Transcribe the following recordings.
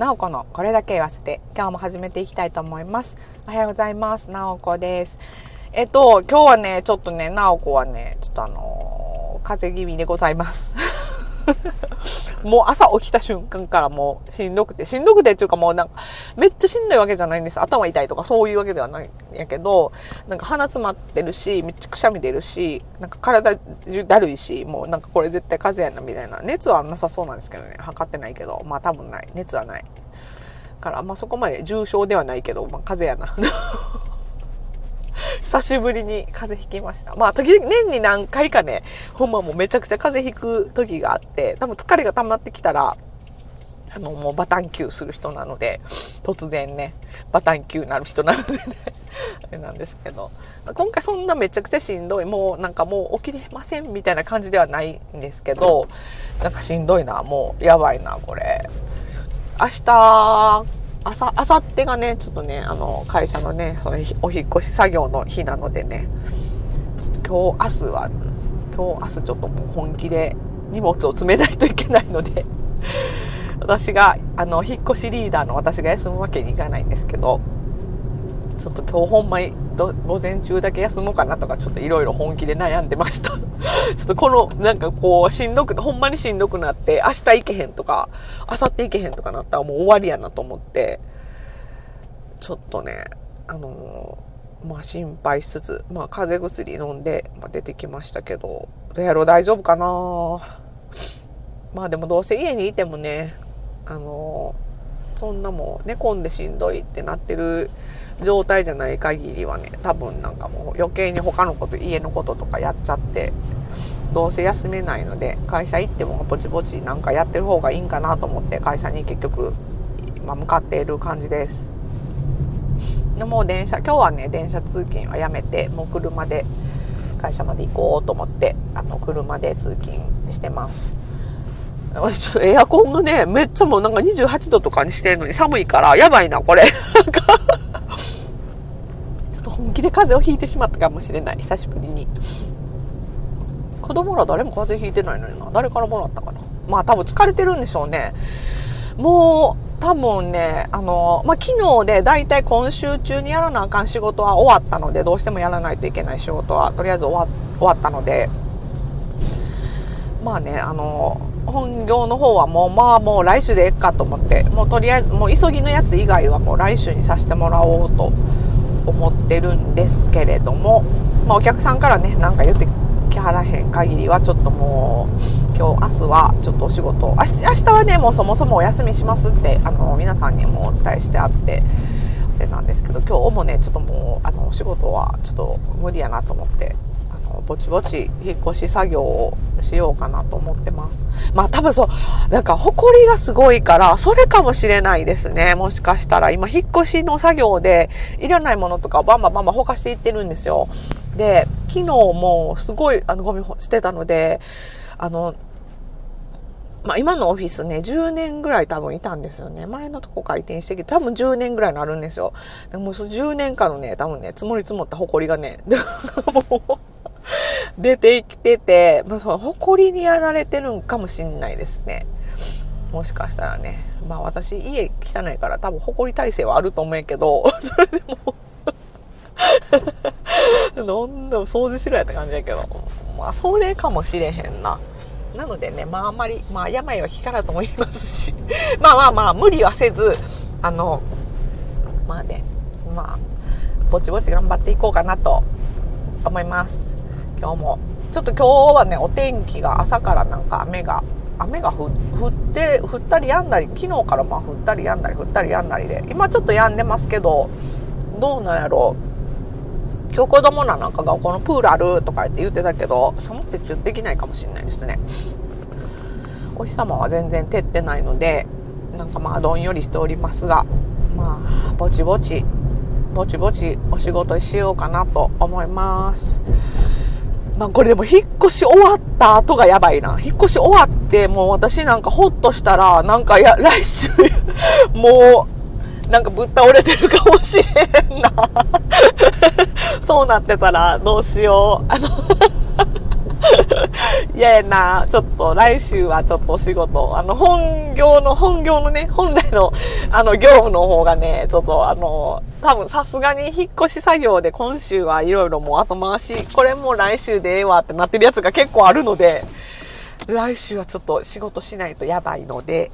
なおこのこれだけ言わせて、今日も始めていきたいと思います。おはようございます。なおこです。えっと、今日はね、ちょっとね、なおこはね、ちょっとあのー風邪気味でございます。もう朝起きた瞬間からもうしんどくて、しんどくてっていうかもうなんか、めっちゃしんどいわけじゃないんです。頭痛いとかそういうわけではないんやけど、なんか鼻詰まってるし、めっちゃくしゃみ出るし、なんか体だるいし、もうなんかこれ絶対風邪やなみたいな。熱はなさそうなんですけどね。測ってないけど、まあ多分ない。熱はない。から、まあそこまで重症ではないけど、まあ風邪やな。久しぶりに風邪ひきました。まあ、時々年に何回かね、ほんまもうめちゃくちゃ風邪ひく時があって、多分疲れが溜まってきたら、あの、もうバタンキューする人なので、突然ね、バタンキューなる人なのでね、あれなんですけど、今回そんなめちゃくちゃしんどい、もうなんかもう起きれませんみたいな感じではないんですけど、なんかしんどいな、もうやばいな、これ。明日、朝、明後日がね、ちょっとね、あの、会社のね、そのお引っ越し作業の日なのでね、ちょっと今日、明日は、今日、明日ちょっともう本気で荷物を詰めないといけないので、私が、あの、引っ越しリーダーの私が休むわけにいかないんですけど、ちょっと今日ほんまに午前中だけ休もうかなとかちょっといろいろ本気で悩んでました。ちょっとこのなんかこうしんどく、ほんまにしんどくなって明日行けへんとか、明後日行けへんとかなったらもう終わりやなと思って、ちょっとね、あのーまあ心配しつつ、まあ風邪薬飲んで、まあ、出てきましたけど、どうやろう大丈夫かな？まあでもどうせ家にいてもね、あのーそんなもう寝込んでしんどいってなってる状態じゃない限りはね多分なんかもう余計に他のこと家のこととかやっちゃってどうせ休めないので会社行ってもぼちぼちなんかやってる方がいいんかなと思って会社に結局今向かっている感じです。でもう電車今日はね電車通勤はやめてもう車で会社まで行こうと思ってあの車で通勤してます。私ちょっとエアコンがね、めっちゃもうなんか28度とかにしてるのに寒いから、やばいな、これ。ちょっと本気で風邪をひいてしまったかもしれない、久しぶりに。子供ら誰も風邪ひいてないのにな。誰からもらったかな。まあ多分疲れてるんでしょうね。もう、多分ね、あの、まあ昨日でだいたい今週中にやらなあかん仕事は終わったので、どうしてもやらないといけない仕事はとりあえず終わ終わったので、まあね、あの、本業の方はもう、まあもう来週でええかと思って、もうとりあえず、もう急ぎのやつ以外はもう来週にさせてもらおうと思ってるんですけれども、まあお客さんからね、なんか言ってきはらへん限りはちょっともう、今日、明日はちょっとお仕事、明日明日はね、もうそもそもお休みしますって、あの、皆さんにもお伝えしてあって、あれなんですけど、今日もね、ちょっともう、あの、お仕事はちょっと無理やなと思って、の、ぼちぼち引っ越し作業をしようかなと思ってます。まあ多分そう、なんか埃がすごいから、それかもしれないですね。もしかしたら。今、引っ越しの作業で、いらないものとかバンバンバンバンほかしていってるんですよ。で、昨日もすごい、あの、ゴミ捨てたので、あの、まあ今のオフィスね、10年ぐらい多分いたんですよね。前のとこから移転してきて、多分10年ぐらいになるんですよ。でもその10年間のね、多分ね、積もり積もった埃がね、もう、出てきてて、まあ、その埃にやられてるんかもしんないですね。もしかしたらね。まあ私家汚いから多分埃耐性はあると思うけど、それでもなんだ掃除しろやって感じやけど、まあそれかもしれへんな。なのでね、まああんまり、まあ病は気からとも言いますし、まあまあまあ無理はせず、あの、まあね、まあ、ぼちぼち頑張っていこうかなと思います。今日も。ちょっと今日はね、お天気が朝からなんか雨が、雨が降って、降ったり止んだり、昨日からまあ降ったり止んだり、降ったり止んだりで、今ちょっと止んでますけど、どうなんやろう。今日子供らなんかがこのプールあるとか言って言ってたけど、寒くてちょっとできないかもしれないですね。お日様は全然照ってないので、なんかまあどんよりしておりますが、まあ、ぼちぼち、ぼちぼちお仕事しようかなと思います。まあこれでも引っ越し終わった後がやばいな。引っ越し終わってもう私なんかほっとしたら、なんかや、来週、もう、なんかぶっ倒れてるかもしれんな。そうなってたらどうしよう。あの いややな、ちょっと来週はちょっとお仕事、あの、本業の、本業のね、本来の、あの、業務の方がね、ちょっとあの、多分さすがに引っ越し作業で今週はいろいろもう後回し、これも来週でええわってなってるやつが結構あるので、来週はちょっと仕事しないとやばいので、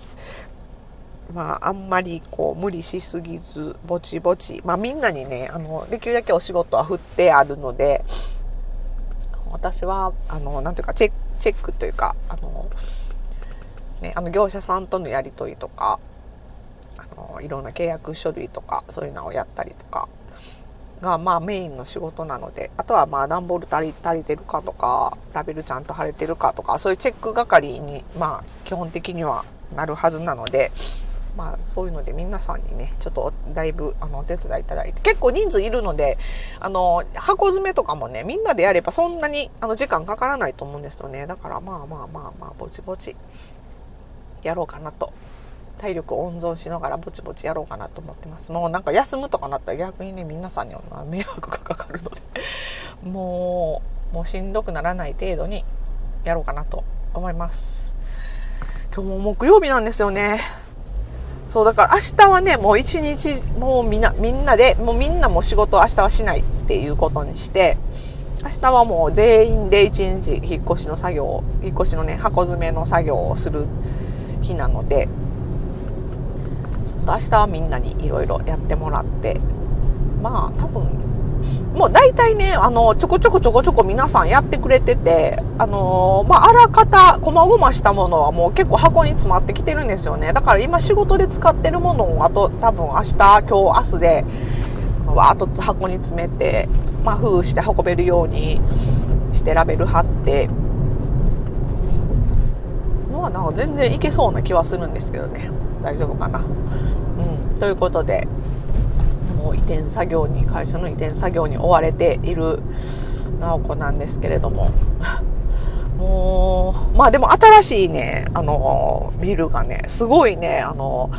まあ、あんまりこう無理しすぎず、ぼちぼち、まあみんなにね、あの、できるだけお仕事は振ってあるので、私は、あの、なんていうか、チェック、チェックというか、あの、ね、あの業者さんとのやり取りとか、あの、いろんな契約書類とか、そういうのをやったりとか、がまあメインの仕事なので、あとはまあ段ボール足り足りてるかとか、ラベルちゃんと貼れてるかとか、そういうチェック係にまあ基本的にはなるはずなので、まあそういうので皆さんにね、ちょっとだいぶあのお手伝いいただいて、結構人数いるので、あの、箱詰めとかもね、みんなでやればそんなにあの時間かからないと思うんですよね。だからまあまあまあまあ、ぼちぼちやろうかなと。体力温存しながらぼちぼちやろうかなと思ってます。もうなんか休むとかなったら逆にね、皆さんには迷惑がかかるので もう、もうしんどくならない程度にやろうかなと思います。今日も木曜日なんですよね。そう、だから明日はね、もう一日、もうみんな、みんなで、もうみんなも仕事明日はしないっていうことにして、明日はもう全員で一日引っ越しの作業、引っ越しのね、箱詰めの作業をする日なので、ちょっと明日はみんなにいろいろやってもらって、まあ多分もう大体ね、あの、ちょこちょこちょこちょこ皆さんやってくれてて、あのー、まあ、あらかた、こまごましたものはもう結構箱に詰まってきてるんですよね。だから今仕事で使ってるものを、あと多分明日、今日、明日で、わーっと箱に詰めて、まあ、封して運べるようにしてラベル貼って、まあ、なんか全然いけそうな気はするんですけどね。大丈夫かな。うん。ということで、移転作業に会社の移転作業に追われている直子なんですけれども もうまあでも新しいねあのビルがねすごいねあの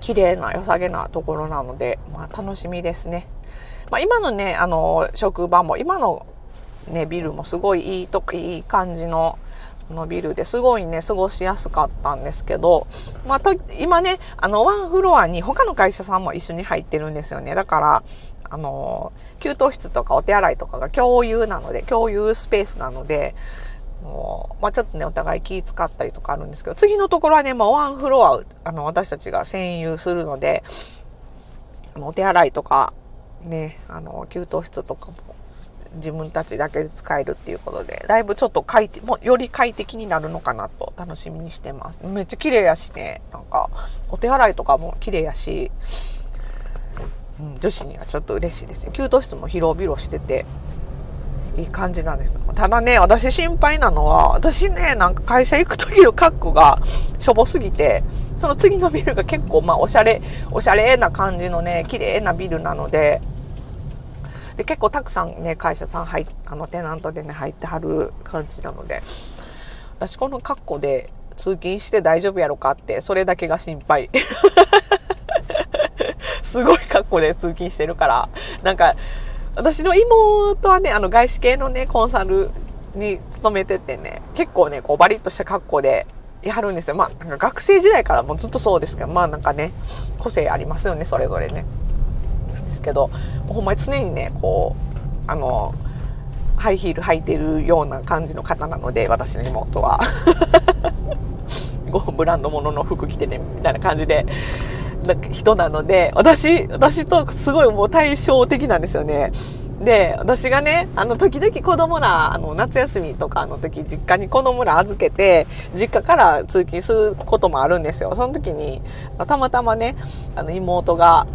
綺麗な良さげなところなので、まあ、楽しみですね。まあ、今のねあの職場も今のねビルもすごいいいといい感じののビルですごいね、過ごしやすかったんですけど、まあ、と、今ね、あの、ワンフロアに他の会社さんも一緒に入ってるんですよね。だから、あの、給湯室とかお手洗いとかが共有なので、共有スペースなので、もう、まあ、ちょっとね、お互い気使ったりとかあるんですけど、次のところはね、まあ、ワンフロア、あの、私たちが占有するので、あのお手洗いとか、ね、あの、給湯室とかも自分たちだけで使えるっていうことで、だいぶちょっと快適、もより快適になるのかなと楽しみにしてます。めっちゃ綺麗やしね、なんか、お手洗いとかも綺麗やし、うん、女子にはちょっと嬉しいですね。給湯室も広々してて、いい感じなんですただね、私心配なのは、私ね、なんか会社行く時の格好がしょぼすぎて、その次のビルが結構まあおしゃれ、おしゃれな感じのね、綺麗なビルなので、で結構たくさんね会社さん入あのテナントでね入ってはる感じなので私この格好で通勤して大丈夫やろかってそれだけが心配 すごい格好で通勤してるからなんか私の妹はねあの外資系のねコンサルに勤めててね結構ねこうバリッとした格好でやるんですよまあなんか学生時代からもずっとそうですけどまあなんかね個性ありますよねそれぞれね。ですけどほんまに常にねこうあのハイヒール履いてるような感じの方なので私の妹は。ブランド物の服着てねみたいな感じで人なので私私とすごいもう対照的なんですよね。で私がねあの時々子供らあの夏休みとかの時実家に子供ら預けて実家から通勤することもあるんですよ。その時にたまたまねあの妹が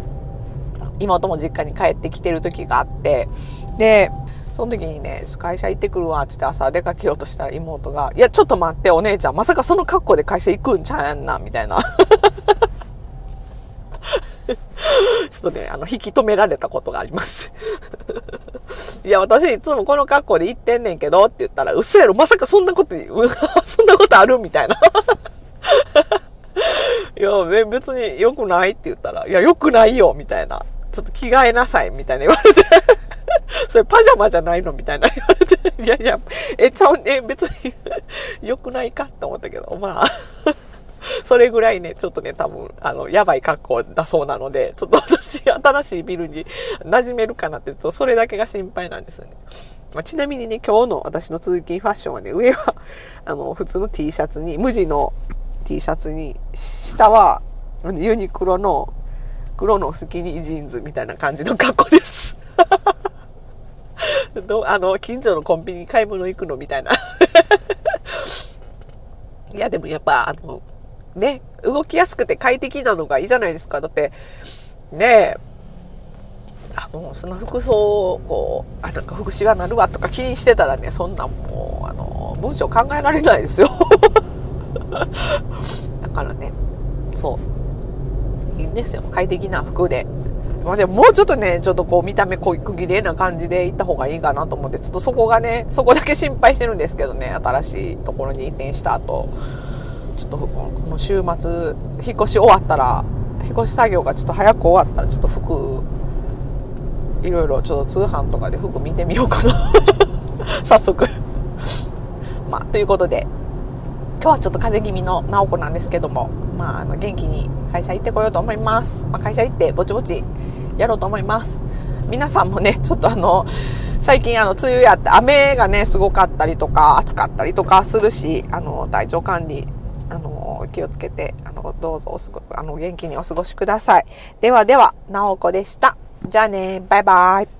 妹も実家に帰ってきてる時があって、で、その時にね、会社行ってくるわってって朝出かけようとしたら妹が、いや、ちょっと待って、お姉ちゃん、まさかその格好で会社行くんちゃうんな、みたいな。ちょっとね、あの、引き止められたことがあります いや、私いつもこの格好で行ってんねんけどって言ったら、嘘やろ、まさかそんなこと、そんなことある？みたいないや、別に良くないって言ったら、いや、良くないよ、みたいな。ちょっと着替えなさいみたいな言われて。それパジャマじゃないのみたいな。言われていやいや、え、ちゃう、え、別に 良くないかって思ったけど、まあ それぐらいね、ちょっとね、多分、あの、やばい格好だそうなので、ちょっと私、新しいビルに馴染めるかなって、ちょっとそれだけが心配なんですよね。まあ、ちなみにね、今日の私の通勤ファッションはね、上は、あの、普通の T シャツに、無地の T シャツに、下は、ユニクロの黒のスキニージーンズみたいな感じの格好です。どあの、近所のコンビニ買い物行くのみたいな。いや、でもやっぱ、あの、ね、動きやすくて快適なのがいいじゃないですか。だって、ねえ、あの、その服装を、こう、あ、なんか福祉がなるわとか気にしてたらね、そんなんもう、あの、文章考えられないですよ。だからね、そう。いいんですよ。快適な服で。まあでももうちょっとね、ちょっとこう見た目濃い区切れな感じで行った方がいいかなと思って、ちょっとそこがね、そこだけ心配してるんですけどね、新しいところに移転した後。ちょっとこの週末、引っ越し終わったら、引っ越し作業がちょっと早く終わったら、ちょっと服、いろいろちょっと通販とかで服見てみようかな 早速まあ、ということで、今日はちょっと風邪気味の直子なんですけども、まあ、あの元気に会社行ってこようと思います。まあ、会社行ってぼちぼちやろうと思います。皆さんもね、ちょっとあの、最近あの、梅雨やって雨がね、すごかったりとか、暑かったりとかするし、あの、体調管理あの、気をつけて、あの、どうぞおすご、あの、元気にお過ごしください。ではでは、なおこでした。じゃあね、バイバイ。